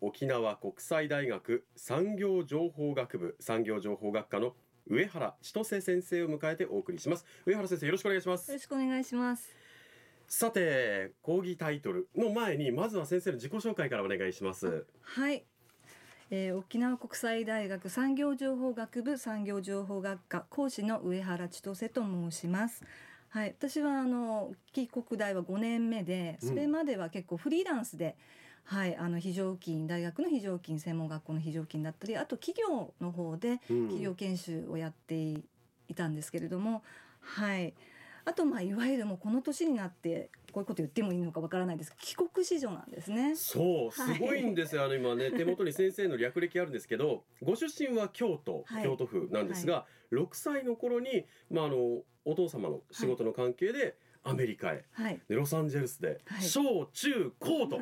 沖縄国際大学産業情報学部産業情報学科の上原千歳先生を迎えてお送りします。上原先生よろしくお願いします。よろしくお願いします。さて講義タイトルの前にまずは先生の自己紹介からお願いします。はい、えー、沖縄国際大学産業情報学部産業情報学科講師の上原千歳と申します。はい、私はあの帰国大は5年目でそれまでは結構フリーランスで、うん、はい、あの非常勤大学の非常勤専門学校の非常勤だったりあと企業の方で企業研修をやっていたんですけれども、うん、はい。あとまあいわゆるもうこの年になってこういうこと言ってもいいのかわからないです帰国子女なんですね。そうすごいんですよ、はい、あの今ね 手元に先生の略歴あるんですけどご出身は京都、はい、京都府なんですが、はい、6歳の頃にまああのお父様の仕事の関係でアメリカへ、はい、でロサンゼルスで小中高と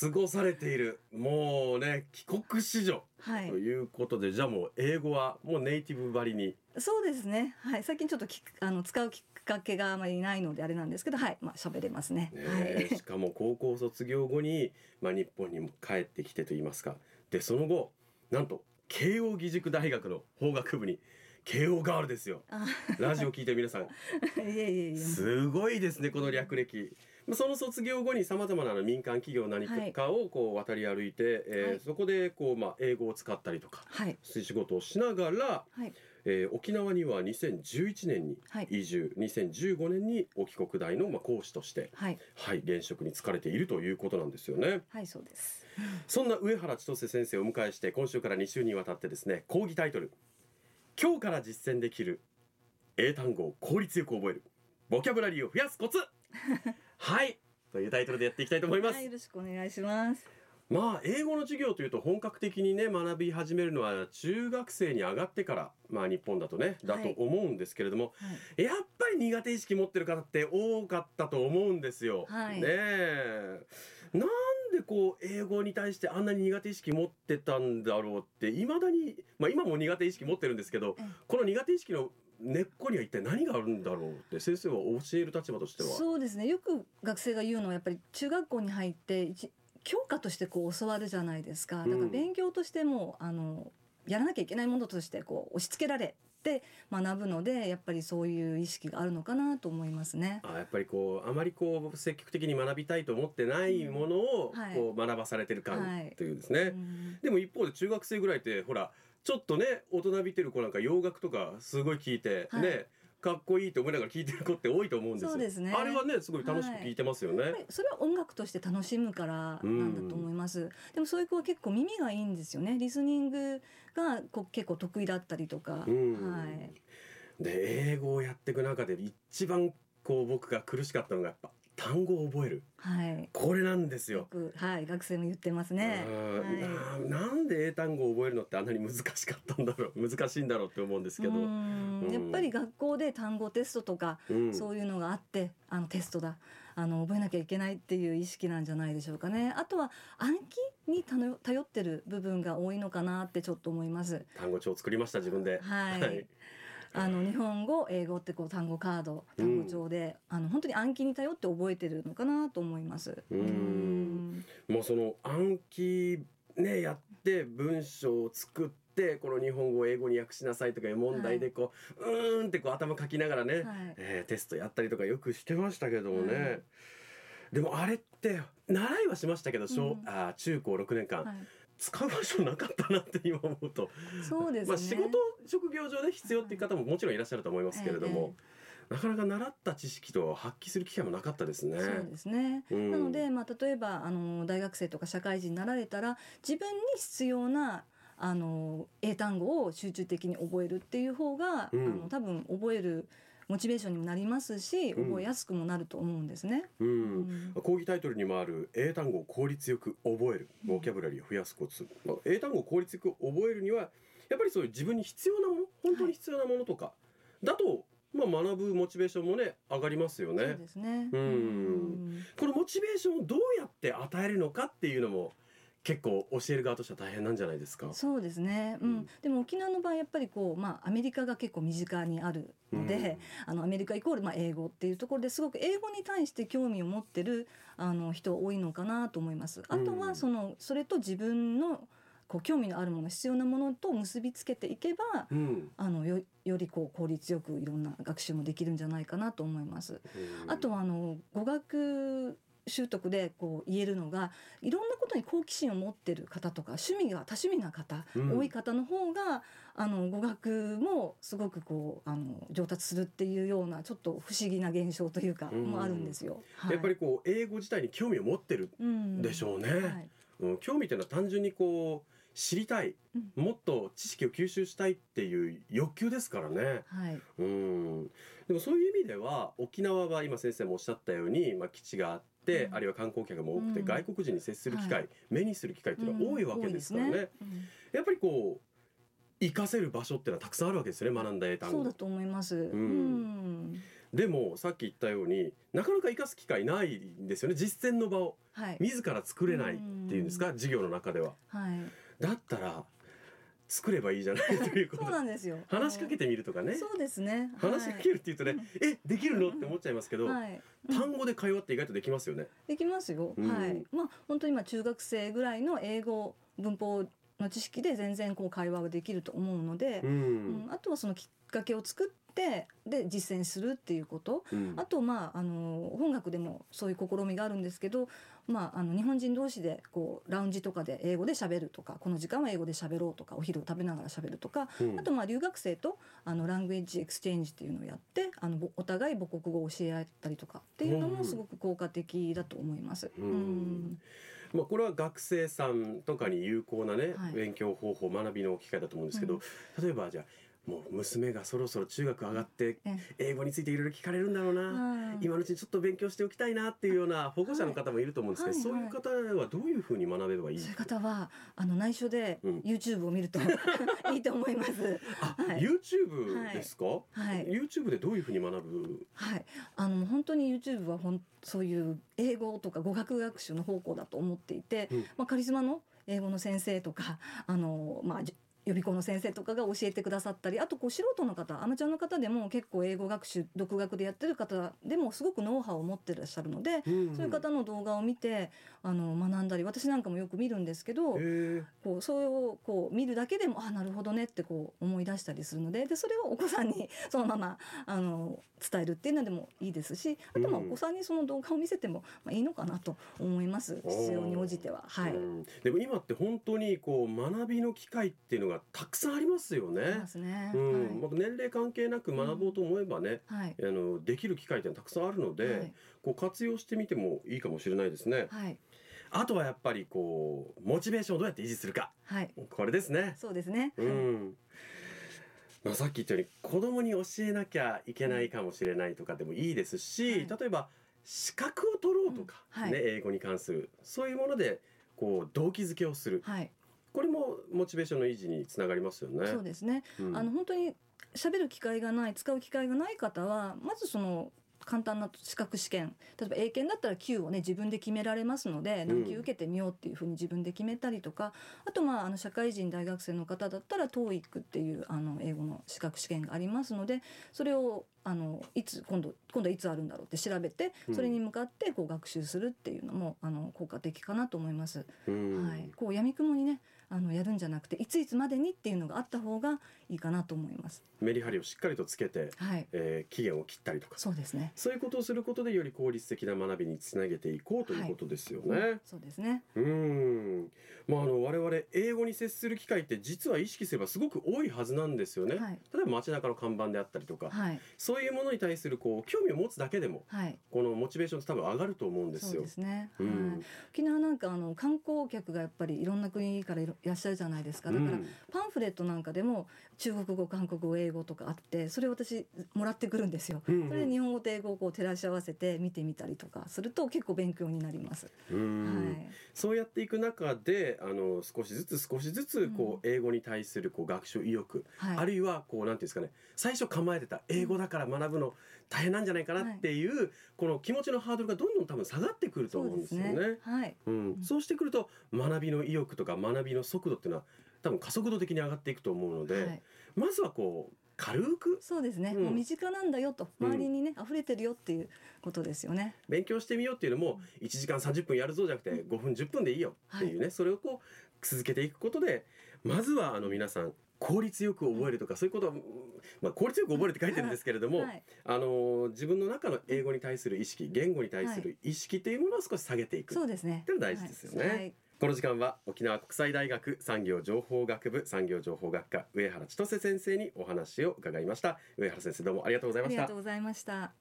過ごされている。もうね帰国子女。ということで、じゃあもう英語はもうネイティブばりに。そうですね。はい。最近ちょっときあの使うきっかけがあまりないのであれなんですけどはい。まあ喋れますね。ね、はい、しかも高校卒業後に、まあ、日本にも帰ってきてといいますか。でその後なんと慶應義塾大学の法学部に慶応ガールですよ。ラジオ聞いて皆さん。すごいですねこの略歴その卒業後にさまざまな民間企業何かをこう渡り歩いて、はい、えー、そこでこう、まあ、英語を使ったりとか、はい、仕事をしながら、はい。えー、沖縄には2011年に移住、はい、2015年に沖国大のまあ講師として、はい。はい、現職に就かれているということなんですよね。はいそうです。そんな上原千歳先生をお迎えして今週から2週にわたってですね講義タイトル「今日から実践できる英単語を効率よく覚える。ボキャブラリーを増やすコツ」はい。というタイトルでやっていきたいと思います。はい、よろしくお願いします。まあ英語の授業というと本格的にね学び始めるのは中学生に上がってからまあ日本だとねだと思うんですけれども、はい、やっぱり苦手意識持ってる方って多かったと思うんですよ。はい、ねえ。なんでこう英語に対してあんなに苦手意識持ってたんだろうっていまだにまあ今も苦手意識持ってるんですけど、この苦手意識の根っこには一体何があるんだろうって先生は教える立場としては。そうですね。よく学生が言うのはやっぱり中学校に入って教科としてこう教わるじゃないですか。だから勉強としても、あのやらなきゃいけないものとしてこう押し付けられて学ぶのでやっぱりそういう意識があるのかなと思いますね。あやっぱりこうあまりこう積極的に学びたいと思ってないものをこう学ばされてる感というですね、はいはいでも一方で中学生ぐらいってほらちょっとね大人びてる子なんか洋楽とかすごい聞いて、はい、ねかっこいいと思いながら聞いてる子って多いと思うんですそうですね。あれはねすごい楽しく聞いてますよね。はい、それは音楽として楽しむからなんだと思います。でもそういう子は結構耳がいいんですよね。リスニングがこ結構得意だったりとか。はい。で英語をやっていく中で一番こう僕が苦しかったのがやっぱ単語を覚える、はい、これなんですよ。はい、学生も言ってますね。はい、で英単語を覚えるのってあんなに難しかったんだろう 難しいんだろうって思うんですけど、やっぱり学校で単語テストとか、うん、そういうのがあってあのテストだ。あの覚えなきゃいけないっていう意識なんじゃないでしょうかね。あとは暗記に頼ってる部分が多いのかなってちょっと思います。単語帳を作りました自分で。はい、はい。あの日本語英語ってこう単語カード単語帳で、うん、あの本当に暗記に頼って覚えてるのかなと思います。うん。もうその暗記ねやって文章を作ってこの日本語を英語に訳しなさいとかいう問題でこう、はい、うーんってこう頭書きながらね、はい、えー、テストやったりとかよくしてましたけどもね。はい。でもあれって習いはしましたけど小、うん、あ中高6年間、はい、使う場所なかったなって今思うと。そうですね。まあ、仕事職業上で必要っていう方ももちろんいらっしゃると思いますけれども、なかなか習った知識と発揮する機会もなかったですね。そうですね。うん。なので、まあ、例えばあの大学生とか社会人になられたら自分に必要なあの英単語を集中的に覚えるっていう方が、うん。あの多分覚えるモチベーションにもなりますしうん。覚えやすくもなると思うんですね。うん。うん。講義タイトルにもある英単語を効率よく覚えるボキャブラリーを増やすコツ、まあ、英単語を効率よく覚えるにはやっぱりそういう自分に必要なもの本当に必要なものとか、だと、まあ、学ぶモチベーションもね上がりますよそうね。ですね。うんこのモチベーションをどうやって与えるのかっていうのも結構教える側としては大変なんじゃないですか？そうですね、うんうんでも沖縄の場合やっぱりこう、まあ、アメリカが結構身近にあるので、あのアメリカイコールまあ英語っていうところですごく英語に対して興味を持ってるあの人多いのかなと思います。あとうんはそのそれと自分のこう興味のあるもの必要なものと結びつけていけばうん。あのよよりこう効率よくいろんな学習もできるんじゃないかなと思います。あとはあの語学習得でこう言えるのがいろんなことに好奇心を持ってる方とか趣味が多趣味な方、うん。多い方の方があの語学もすごくこうあの上達するっていうようなちょっと不思議な現象というか、うん。もあるんですよ。はい。やっぱりこう英語自体に興味を持ってるうんでしょうね。はい。うん、興味というのは単純にこう知りたい、うん。もっと知識を吸収したいっていう欲求ですからね。はい。うん、でもそういう意味では沖縄は今先生もおっしゃったように、まあ、基地があって、うん。あるいは観光客も多くて、うん。外国人に接する機会、はい。目にする機会っていうのは多いわけですからね。うん多いですやっぱりこう活かせる場所っていうのはたくさんあるわけですよね学んだ英うん単語。そうだと思います。うん。でもさっき言ったようになかなか活かす機会ないんですよね。実践の場を。はい。自ら作れないっていうんですか、授業の中では。はいだったら作ればいいじゃない ということそうなんですよ。話しかけてみるとかねそうですね。話しかけるって言うとね、えできるのって思っちゃいますけど、はい。うん単語で会話って意外とできますよね。できますよ。うんはい。まあ本当に今中学生ぐらいの英語文法の知識で全然こう会話ができると思うのでう、うんんあとはそのきっかけを作ってで実践するっていうこと。うん。あとまああの本学でもそういう試みがあるんですけど、まああの日本人同士でこうラウンジとかで英語で喋るとか、この時間は英語で喋ろうとか、お昼を食べながら喋るとか、うん。あとまあ留学生とあの language exchange っていうのをやってあのぼお互い母国語を教え合ったりとかっていうのうん。もすごく効果的だと思います。うん。うん。まあ、これは学生さんとかに有効なね、はい。勉強方法学びの機会だと思うんですけど、例えばじゃあもう娘がそろそろ中学上がってえ英語についていろいろ聞かれるんだろうな、はい。今のうちにちょっと勉強しておきたいなっていうような保護者の方もいると思うんですけど、はいそういう方はどういうふうに学べばいい？そういう方はあの内緒でうん。YouTube を見ると いいと思います。あ、はい。YouTube ですか、はい。YouTube でどういうふうに学ぶ？はい、あの本当に YouTube はほんそういう英語とか語学学習の方向だと思っていて、うん。まあ、カリスマの英語の先生とかあの、まあ、じ予備校の先生とかが教えてくださったりあとこう素人の方アマチュアの方でも結構英語学習独学でやってる方でもすごくノウハウを持ってらっしゃるので、うんそういう方の動画を見てあの学んだり私なんかもよく見るんですけど、こうそれをこう見るだけでもあなるほどねってこう思い出したりするのででそれをお子さんに そのままあの伝えるっていうのでもいいですしあとまあうん。お子さんにその動画を見せてもまあいいのかなと思います。必要に応じては。はい、うん。でも今って本当にこう学びの機会っていうのがたくさんありますよね。ね。うん。まあ、年齢関係なく学ぼうと思えばね、はい。あのできる機会ってたくさんあるので、はい。こう活用してみてもいいかもしれないですね。はい。あとはやっぱりこうモチベーションをどうやって維持するか。はい。これですね。そうですね。うん。まあ、さっき言ったように子供に教えなきゃいけないかもしれないとかでもいいですし、はい例えば資格を取ろうとか、うん。はい。ね、英語に関するそういうものでこう動機づけをする。はい、これもモチベーションの維持につながりますよね。そうですね。うんあの本当に喋る機会がない使う機会がない方はまずその簡単な資格試験例えば英検だったら級をね自分で決められますので何級受けてみようっていうふうに自分で決めたりとか、あとまああの社会人大学生の方だったら TOEIC っていうあの英語の資格試験がありますのでそれをあのいつ今度今度はいつあるんだろうって調べてうん。それに向かってこう学習するっていうのもあの効果的かなと思います。うん。はい、こう闇雲にねあのやるんじゃなくていついつまでにっていうのがあった方がいいかなと思います。メリハリをしっかりとつけて、はい、えー期限を切ったりとか。そうですね。そういうことをすることでより効率的な学びにつなげていこうということですよね。そうですね。うん。まあ、あの我々英語に接する機会って実は意識すればすごく多いはずなんですよね、はい。例えば街中の看板であったりとか、はいそういうものに対するこう興味を持つだけでもはい。このモチベーション多分上がると思うんですよ。で。すね、うはい。ん沖縄なんかあの観光客がやっぱりいろんな国からいらっしゃるじゃないですか。だから、うん。パンフレットなんかでも中国語韓国語英語とかあってそれを私もらってくるんですよ。うんうん。それで日本語と英語をこう照らし合わせて見てみたりとかすると結構勉強になります。うん。はい。そうやっていく中であの少しずつ少しずつこう英語に対するこう学習意欲、はい、あるいはこうなんていうんですかね。最初構えてた英語だから学ぶの大変なんじゃないかなっていう、この気持ちのハードルがどんどん多分下がってくると思うんですよね。はい、うん、そうしてくると学びの意欲とか学びの速度っていうのは多分加速度的に上がっていくと思うので、はい、まずはこう軽く？そうですね、うん。もう身近なんだよと。周りにね、溢れてるよっていうことですよね。勉強してみようっていうのも1時間30分やるぞじゃなくて5分10分でいいよっていうね、それをこう続けていくことでまずはあの皆さん効率よく覚えるとかそういうことは、まあ、効率よく覚えるって書いてるんですけれども、はい、あの自分の中の英語に対する意識言語に対する意識というものを少し下げていく、そうですね。っていうの大事ですよね。はい。この時間は沖縄国際大学産業情報学部産業情報学科上原千歳先生にお話を伺いました。上原先生どうもありがとうございあました。りがとうございました。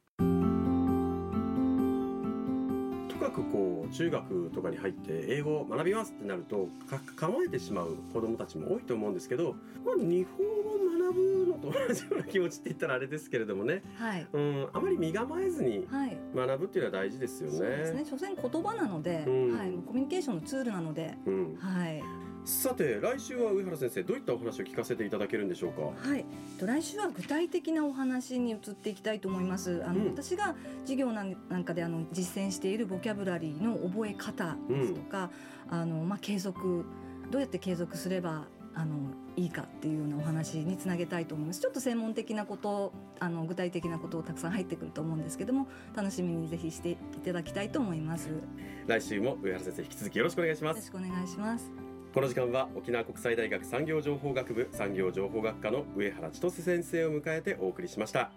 とかくこう中学とかに入って英語を学びますってなるとか構えてしまう子どもたちも多いと思うんですけど、まあ、日本語を学ぶのと同じような気持ちって言ったらあれですけれどもね、はい、うん、あまり身構えずにはい。学ぶっていうのは大事ですよね。そうですね。所詮言葉なので、うんはい、コミュニケーションのツールなので、うん、はい。さて来週は上原先生どういったお話を聞かせていただけるんでしょうか？はい、と来週は具体的なお話に移っていきたいと思います。あの、うん私が授業なんなんかであの実践しているボキャブラリーの覚え方ですとか、あのまあ継続どうやって継続すればあのいいかっていうようなお話につなげたいと思います。ちょっと専門的なこと、あの具体的なことをたくさん入ってくると思うんですけども、楽しみにぜひしていただきたいと思います。よ来週も上原先生引き続きよろしくお願いしますろし。くお願いします。この時間は沖縄国際大学産業情報学部産業情報学科の上原千歳先生を迎えてお送りしました。